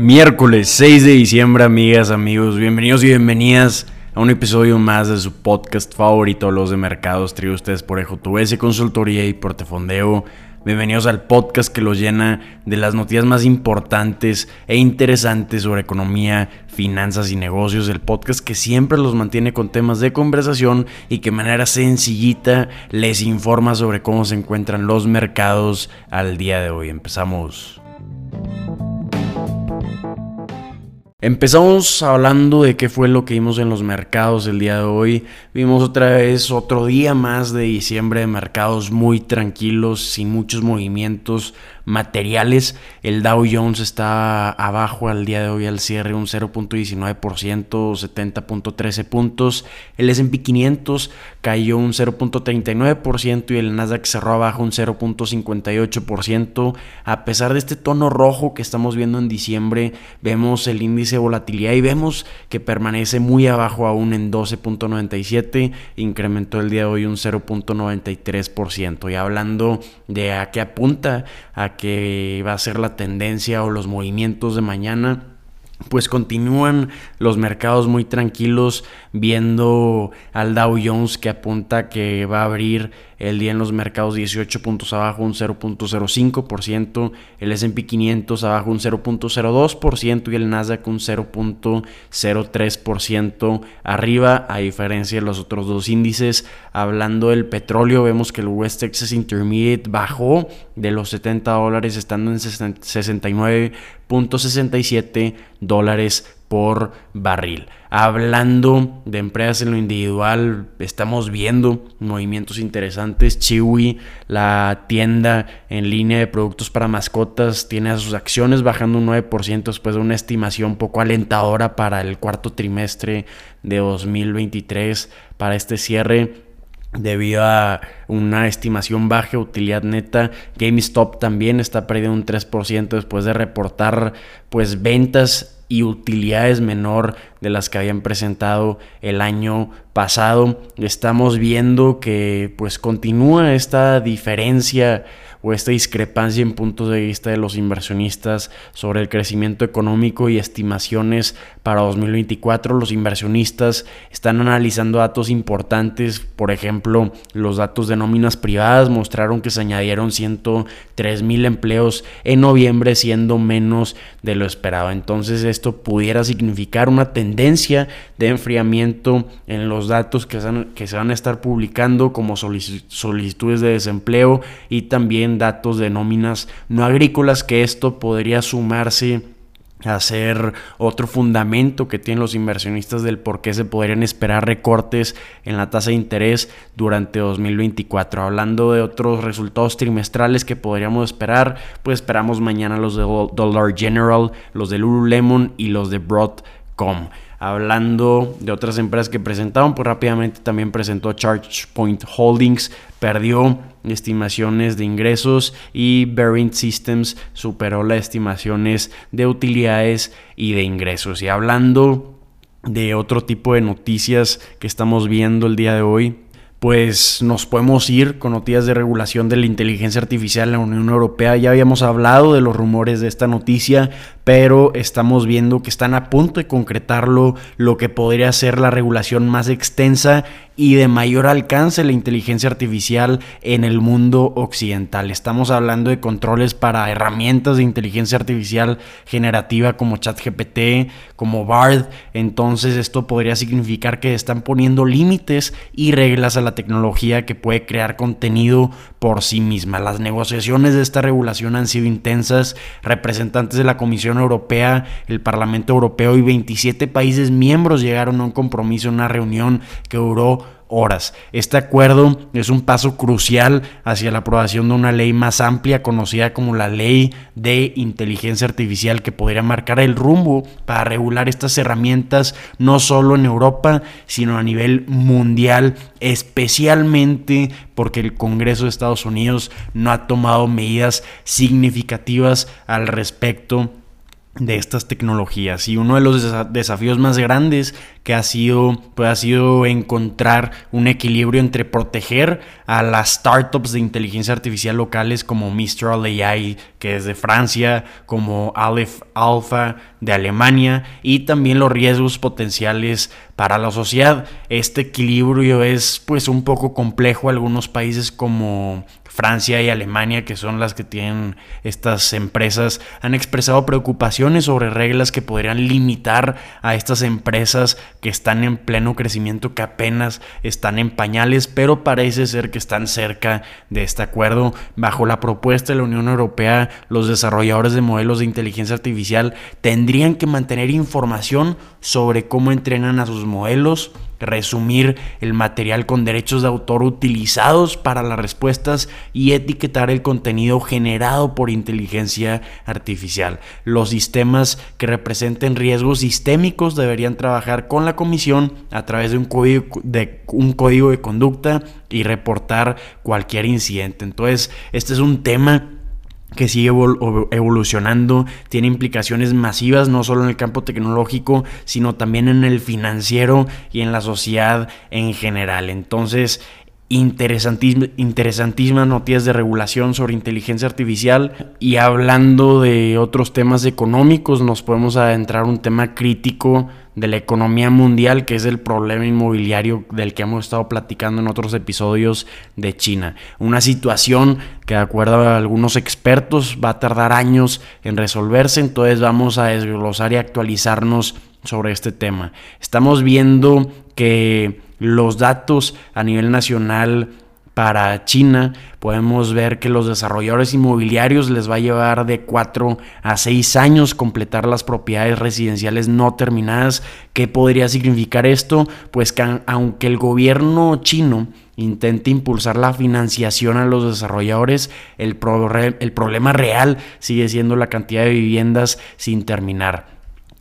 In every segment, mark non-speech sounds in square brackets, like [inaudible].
Miércoles 6 de diciembre, amigas, amigos, bienvenidos y bienvenidas a un episodio más de su podcast favorito, Los de Mercados, traído ustedes por EJTVS Consultoría y Portefondeo. Bienvenidos al podcast que los llena de las noticias más importantes e interesantes sobre economía, finanzas y negocios. El podcast que siempre los mantiene con temas de conversación y que de manera sencillita les informa sobre cómo se encuentran los mercados al día de hoy. Empezamos. Empezamos hablando de qué fue lo que vimos en los mercados el día de hoy. Vimos otra vez otro día más de diciembre de mercados muy tranquilos, sin muchos movimientos materiales. El Dow Jones está abajo al día de hoy al cierre un 0.19%, 70.13 puntos. El S&P 500 cayó un 0.39% y el Nasdaq cerró abajo un 0.58%. A pesar de este tono rojo que estamos viendo en diciembre, vemos el índice de volatilidad y vemos que permanece muy abajo aún en 12.97, incrementó el día de hoy un 0.93%. Y hablando de a qué apunta, a que va a ser la tendencia o los movimientos de mañana pues continúan los mercados muy tranquilos viendo al Dow Jones que apunta que va a abrir el día en los mercados 18 puntos abajo un 0.05%, el S&P 500 abajo un 0.02% y el Nasdaq un 0.03% arriba a diferencia de los otros dos índices. Hablando del petróleo vemos que el West Texas Intermediate bajó de los 70 dólares estando en 69.67 dólares por barril. Hablando de empresas en lo individual, estamos viendo movimientos interesantes. Chiwi, la tienda en línea de productos para mascotas, tiene a sus acciones bajando un 9% después de una estimación poco alentadora para el cuarto trimestre de 2023 para este cierre debido a una estimación baja utilidad neta. GameStop también está perdiendo un 3% después de reportar pues ventas y utilidades menor de las que habían presentado el año pasado. Estamos viendo que pues continúa esta diferencia o esta discrepancia en puntos de vista de los inversionistas sobre el crecimiento económico y estimaciones para 2024. Los inversionistas están analizando datos importantes, por ejemplo, los datos de nóminas privadas mostraron que se añadieron 103 mil empleos en noviembre, siendo menos de lo esperado. Entonces esto pudiera significar una tendencia de enfriamiento en los datos que se, que se van a estar publicando como solicitudes de desempleo y también datos de nóminas no agrícolas, que esto podría sumarse a ser otro fundamento que tienen los inversionistas del por qué se podrían esperar recortes en la tasa de interés durante 2024. Hablando de otros resultados trimestrales que podríamos esperar, pues esperamos mañana los de Dollar General, los de Lululemon y los de Broadcom. Hablando de otras empresas que presentaron, pues rápidamente también presentó ChargePoint Holdings, perdió estimaciones de ingresos y Bearing Systems superó las estimaciones de utilidades y de ingresos. Y hablando de otro tipo de noticias que estamos viendo el día de hoy, pues nos podemos ir con noticias de regulación de la inteligencia artificial en la Unión Europea. Ya habíamos hablado de los rumores de esta noticia, pero estamos viendo que están a punto de concretarlo, lo que podría ser la regulación más extensa y de mayor alcance la inteligencia artificial en el mundo occidental. Estamos hablando de controles para herramientas de inteligencia artificial generativa como ChatGPT, como BARD. Entonces esto podría significar que están poniendo límites y reglas a la tecnología que puede crear contenido por sí misma. Las negociaciones de esta regulación han sido intensas. Representantes de la Comisión Europea, el Parlamento Europeo y 27 países miembros llegaron a un compromiso una reunión que duró horas. Este acuerdo es un paso crucial hacia la aprobación de una ley más amplia conocida como la Ley de Inteligencia Artificial que podría marcar el rumbo para regular estas herramientas no solo en Europa, sino a nivel mundial, especialmente porque el Congreso de Estados Unidos no ha tomado medidas significativas al respecto de estas tecnologías y uno de los desafíos más grandes que ha sido pues ha sido encontrar un equilibrio entre proteger a las startups de inteligencia artificial locales como Mistral AI, que es de Francia, como Aleph Alpha de Alemania, y también los riesgos potenciales para la sociedad. Este equilibrio es pues un poco complejo. Algunos países como Francia y Alemania, que son las que tienen estas empresas, han expresado preocupaciones sobre reglas que podrían limitar a estas empresas que están en pleno crecimiento, que apenas están en pañales, pero parece ser que están cerca de este acuerdo. Bajo la propuesta de la Unión Europea, los desarrolladores de modelos de inteligencia artificial tendrían que mantener información sobre cómo entrenan a sus modelos, resumir el material con derechos de autor utilizados para las respuestas y etiquetar el contenido generado por inteligencia artificial. Los sistemas que representen riesgos sistémicos deberían trabajar con la comisión a través de un código de, conducta y reportar cualquier incidente. Entonces, este es un tema que sigue evolucionando, tiene implicaciones masivas no solo en el campo tecnológico, sino también en el financiero y en la sociedad en general. Entonces, interesantísimas, noticias de regulación sobre inteligencia artificial y hablando de otros temas económicos, nos podemos adentrar un tema crítico de la economía mundial, que es el problema inmobiliario del que hemos estado platicando en otros episodios de China. Una situación que de acuerdo a algunos expertos va a tardar años en resolverse, entonces vamos a desglosar y actualizarnos sobre este tema. Estamos viendo que los datos a nivel nacional para China, podemos ver que los desarrolladores inmobiliarios les va a llevar de 4 a 6 años completar las propiedades residenciales no terminadas. ¿Qué podría significar esto? Pues que aunque el gobierno chino intente impulsar la financiación a los desarrolladores, el, el problema real sigue siendo la cantidad de viviendas sin terminar.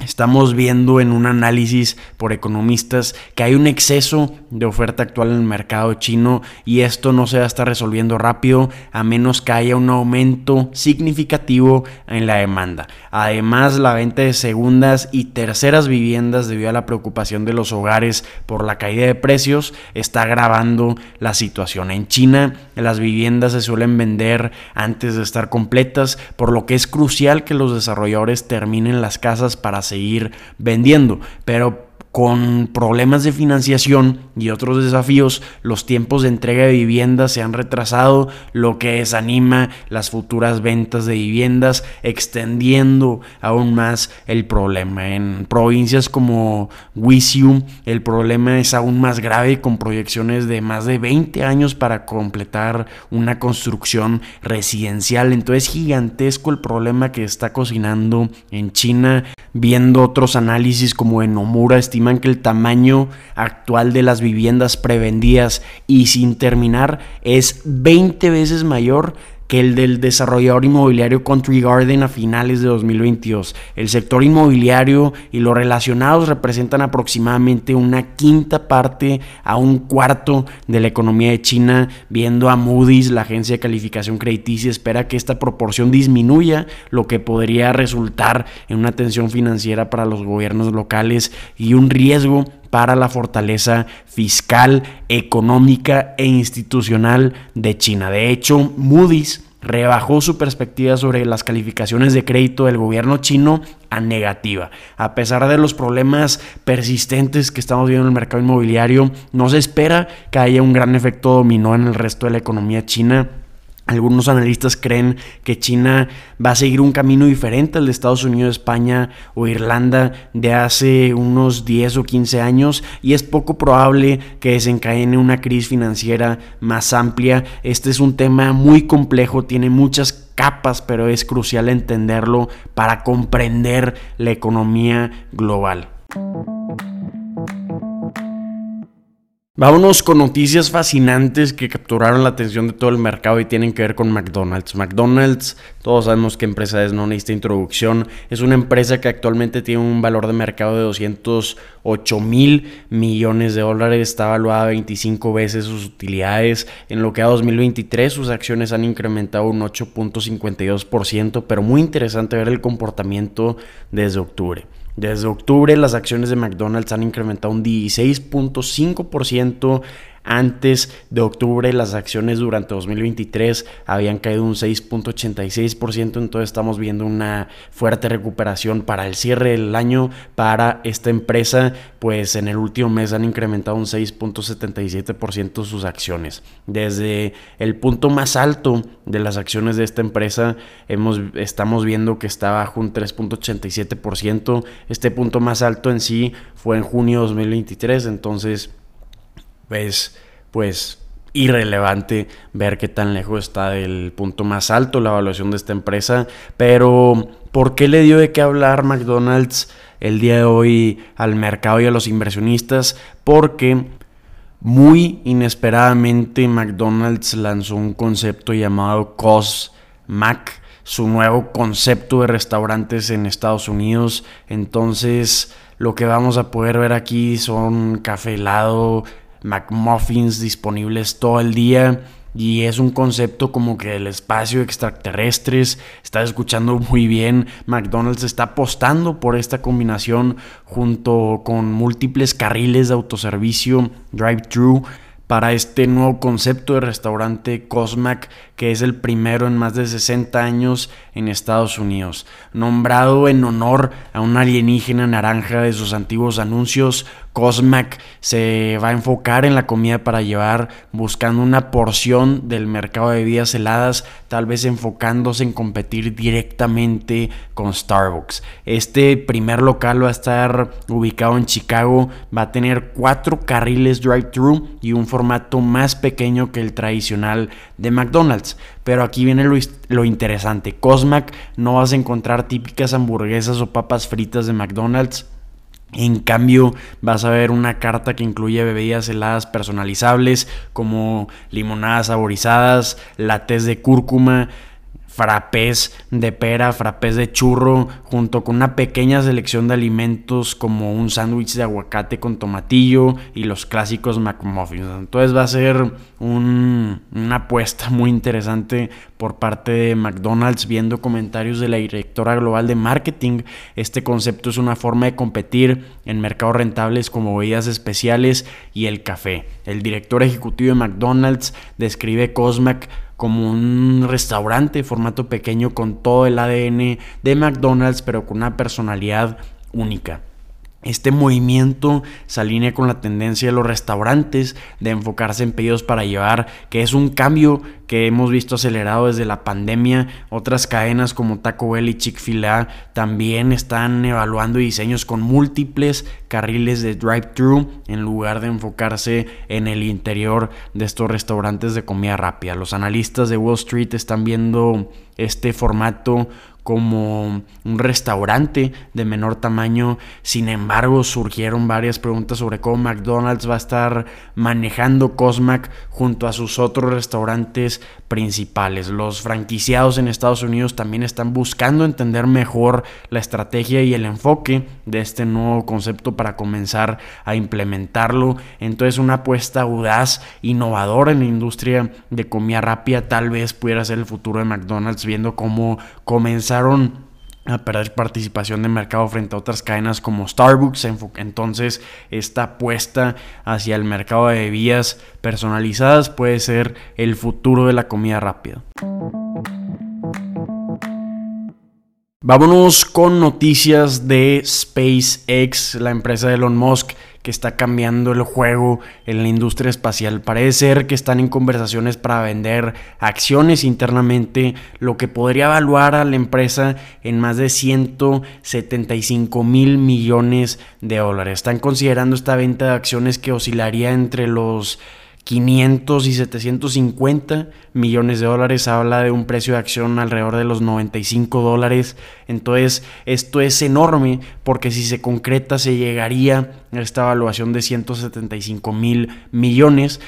Estamos viendo en un análisis por economistas que hay un exceso de oferta actual en el mercado chino y esto no se va a estar resolviendo rápido a menos que haya un aumento significativo en la demanda. Además, la venta de segundas y terceras viviendas debido a la preocupación de los hogares por la caída de precios está agravando la situación. En China, las viviendas se suelen vender antes de estar completas, por lo que es crucial que los desarrolladores terminen las casas para seguir vendiendo. Pero con problemas de financiación y otros desafíos, los tiempos de entrega de viviendas se han retrasado, lo que desanima las futuras ventas de viviendas, extendiendo aún más el problema. En provincias como Wisium, el problema es aún más grave, con proyecciones de más de 20 años para completar una construcción residencial. Entonces, gigantesco el problema que está cocinando en China, viendo otros análisis como en Nomura, que el tamaño actual de las viviendas prevendidas y sin terminar es 20 veces mayor que el del desarrollador inmobiliario Country Garden a finales de 2022. El sector inmobiliario y los relacionados representan aproximadamente una quinta parte a un cuarto de la economía de China, viendo a Moody's, la agencia de calificación crediticia, espera que esta proporción disminuya, lo que podría resultar en una tensión financiera para los gobiernos locales y un riesgo para la fortaleza fiscal, económica e institucional de China. De hecho, Moody's rebajó su perspectiva sobre las calificaciones de crédito del gobierno chino a negativa. A pesar de los problemas persistentes que estamos viendo en el mercado inmobiliario, no se espera que haya un gran efecto dominó en el resto de la economía china algunos analistas creen que China va a seguir un camino diferente al de Estados Unidos, España o Irlanda de hace unos 10 o 15 años y es poco probable que desencadene una crisis financiera más amplia. Este es un tema muy complejo, tiene muchas capas, pero es crucial entenderlo para comprender la economía global. Vámonos con noticias fascinantes que capturaron la atención de todo el mercado y tienen que ver con McDonald's. McDonald's, todos sabemos qué empresa es, no necesita introducción. Es una empresa que actualmente tiene un valor de mercado de 208 mil millones de dólares. Está evaluada 25 veces sus utilidades. En lo que a 2023 sus acciones han incrementado un 8.52%, pero muy interesante ver el comportamiento desde octubre. Desde octubre las acciones de McDonald's han incrementado un 16.5% Antes de octubre las acciones durante 2023 habían caído un 6.86%, entonces estamos viendo una fuerte recuperación para el cierre del año para esta empresa, pues en el último mes han incrementado un 6.77% sus acciones. Desde el punto más alto de las acciones de esta empresa hemos, estamos viendo que está bajo un 3.87%. Este punto más alto en sí fue en junio de 2023, entonces es pues irrelevante ver qué tan lejos está del punto más alto la evaluación de esta empresa, pero ¿por qué le dio de qué hablar McDonald's el día de hoy al mercado y a los inversionistas? Porque muy inesperadamente McDonald's lanzó un concepto llamado COSMAC, su nuevo concepto de restaurantes en Estados Unidos. Entonces, lo que vamos a poder ver aquí son café helado, McMuffins disponibles todo el día. Y es un concepto como que el espacio extraterrestres. Estás escuchando [laughs] muy bien. McDonald's está apostando por esta combinación junto con múltiples carriles de autoservicio, drive-thru para este nuevo concepto de restaurante Cosmac, que es el primero en más de 60 años en Estados Unidos. Nombrado en honor a un alienígena naranja de sus antiguos anuncios, Cosmac se va a enfocar en la comida para llevar, buscando una porción del mercado de bebidas heladas, tal vez enfocándose en competir directamente con Starbucks. Este primer local va a estar ubicado en Chicago, va a tener cuatro carriles drive-thru y un formato más pequeño que el tradicional de McDonald's. Pero aquí viene lo, lo, interesante. Cosmac no vas a encontrar típicas hamburguesas o papas fritas de McDonald's. En cambio, vas a ver una carta que incluye bebidas heladas personalizables como limonadas saborizadas, latés de cúrcuma, frappés de pera, frappés de churro, junto con una pequeña selección de alimentos como un sándwich de aguacate con tomatillo y los clásicos McMuffins. Entonces va a ser una apuesta [laughs] muy interesante por parte de McDonald's, viendo comentarios de la directora global de marketing. Este concepto es una forma de competir en mercados rentables como bebidas especiales y el café. El director ejecutivo de McDonald's describe Cosmac como un restaurante formato pequeño con todo el ADN de McDonald's, pero con una personalidad única. Este movimiento se alinea con la tendencia de los restaurantes de enfocarse en pedidos para llevar, que es un cambio que hemos visto acelerado desde la pandemia. Otras cadenas como Taco Bell y Chick-fil-A también están evaluando diseños con múltiples carriles de drive-thru en lugar de enfocarse en el interior de estos restaurantes de comida rápida. Los analistas de Wall Street están viendo este formato como un restaurante de menor tamaño. Sin embargo, surgieron varias preguntas sobre cómo McDonald's va a estar manejando Cosmac junto a sus otros restaurantes principales. Los franquiciados en Estados Unidos también están buscando entender mejor la estrategia y el enfoque de este nuevo concepto para comenzar a implementarlo. Entonces, una apuesta audaz, innovadora en la industria de comida rápida, tal vez pudiera ser el futuro de McDonald's, viendo cómo comenzar a perder participación de mercado frente a otras cadenas como Starbucks. Entonces, esta apuesta hacia el mercado de bebidas personalizadas puede ser el futuro de la comida rápida. Vámonos con noticias de SpaceX, la empresa de Elon Musk que está cambiando el juego en la industria espacial. Parece ser que están en conversaciones para vender acciones internamente, lo que podría evaluar a la empresa en más de 175 mil millones de dólares. Están considerando esta venta de acciones que oscilaría entre los 500 y 750 millones de dólares, habla de un precio de acción alrededor de los 95 dólares. Entonces, esto es enorme porque si se concreta se llegaría esta evaluación de 175 mil millones,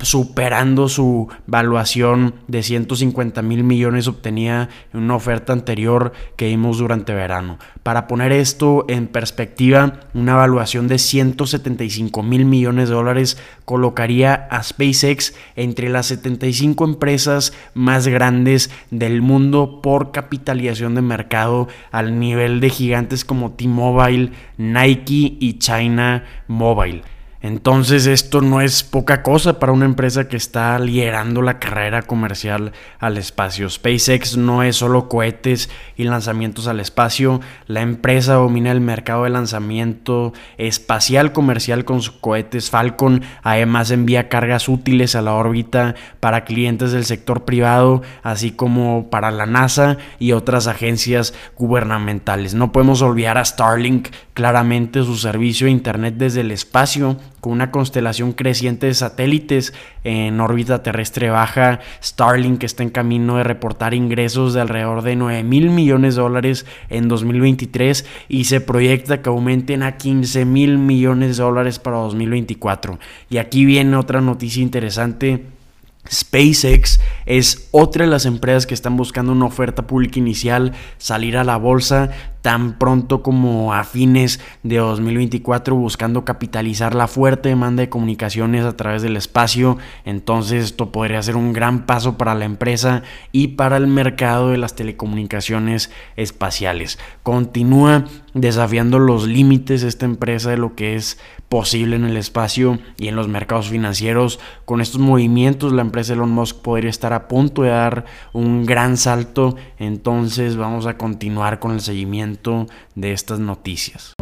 superando su valuación de 150 mil millones obtenida en una oferta anterior que vimos durante verano. Para poner esto en perspectiva, una evaluación de 175 mil millones de dólares colocaría a SpaceX entre las 75 empresas más grandes del mundo por capitalización de mercado al nivel de gigantes como T-Mobile, Nike y China Mobile. Entonces esto no es poca cosa para una empresa que está liderando la carrera comercial al espacio. SpaceX no es solo cohetes y lanzamientos al espacio. La empresa domina el mercado de lanzamiento espacial comercial con sus cohetes Falcon. Además envía cargas útiles a la órbita para clientes del sector privado, así como para la NASA y otras agencias gubernamentales. No podemos olvidar a Starlink, claramente su servicio de Internet desde el espacio con una constelación creciente de satélites en órbita terrestre baja. Starlink está en camino de reportar ingresos de alrededor de 9 mil millones de dólares en 2023 y se proyecta que aumenten a 15 mil millones de dólares para 2024. Y aquí viene otra noticia interesante SpaceX es otra de las empresas que están buscando una oferta pública inicial, salir a la bolsa tan pronto como a fines de 2024 buscando capitalizar la fuerte demanda de comunicaciones a través del espacio. Entonces esto podría ser un gran paso para la empresa y para el mercado de las telecomunicaciones espaciales. Continúa desafiando los límites esta empresa de lo que es posible en el espacio y en los mercados financieros. Con estos movimientos la empresa Elon Musk podría estar a punto de dar un gran salto. Entonces vamos a continuar con el seguimiento de estas noticias.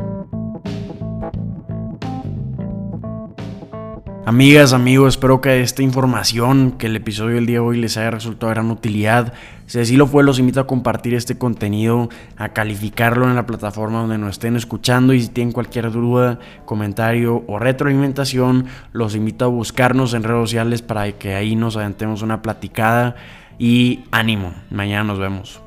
Amigas, amigos, espero que esta información, que el episodio del día de hoy les haya resultado de gran utilidad. Si así lo fue, los invito a compartir este contenido, a calificarlo en la plataforma donde nos estén escuchando y si tienen cualquier duda, comentario o retroalimentación, los invito a buscarnos en redes sociales para que ahí nos aventemos una platicada y ánimo. Mañana nos vemos.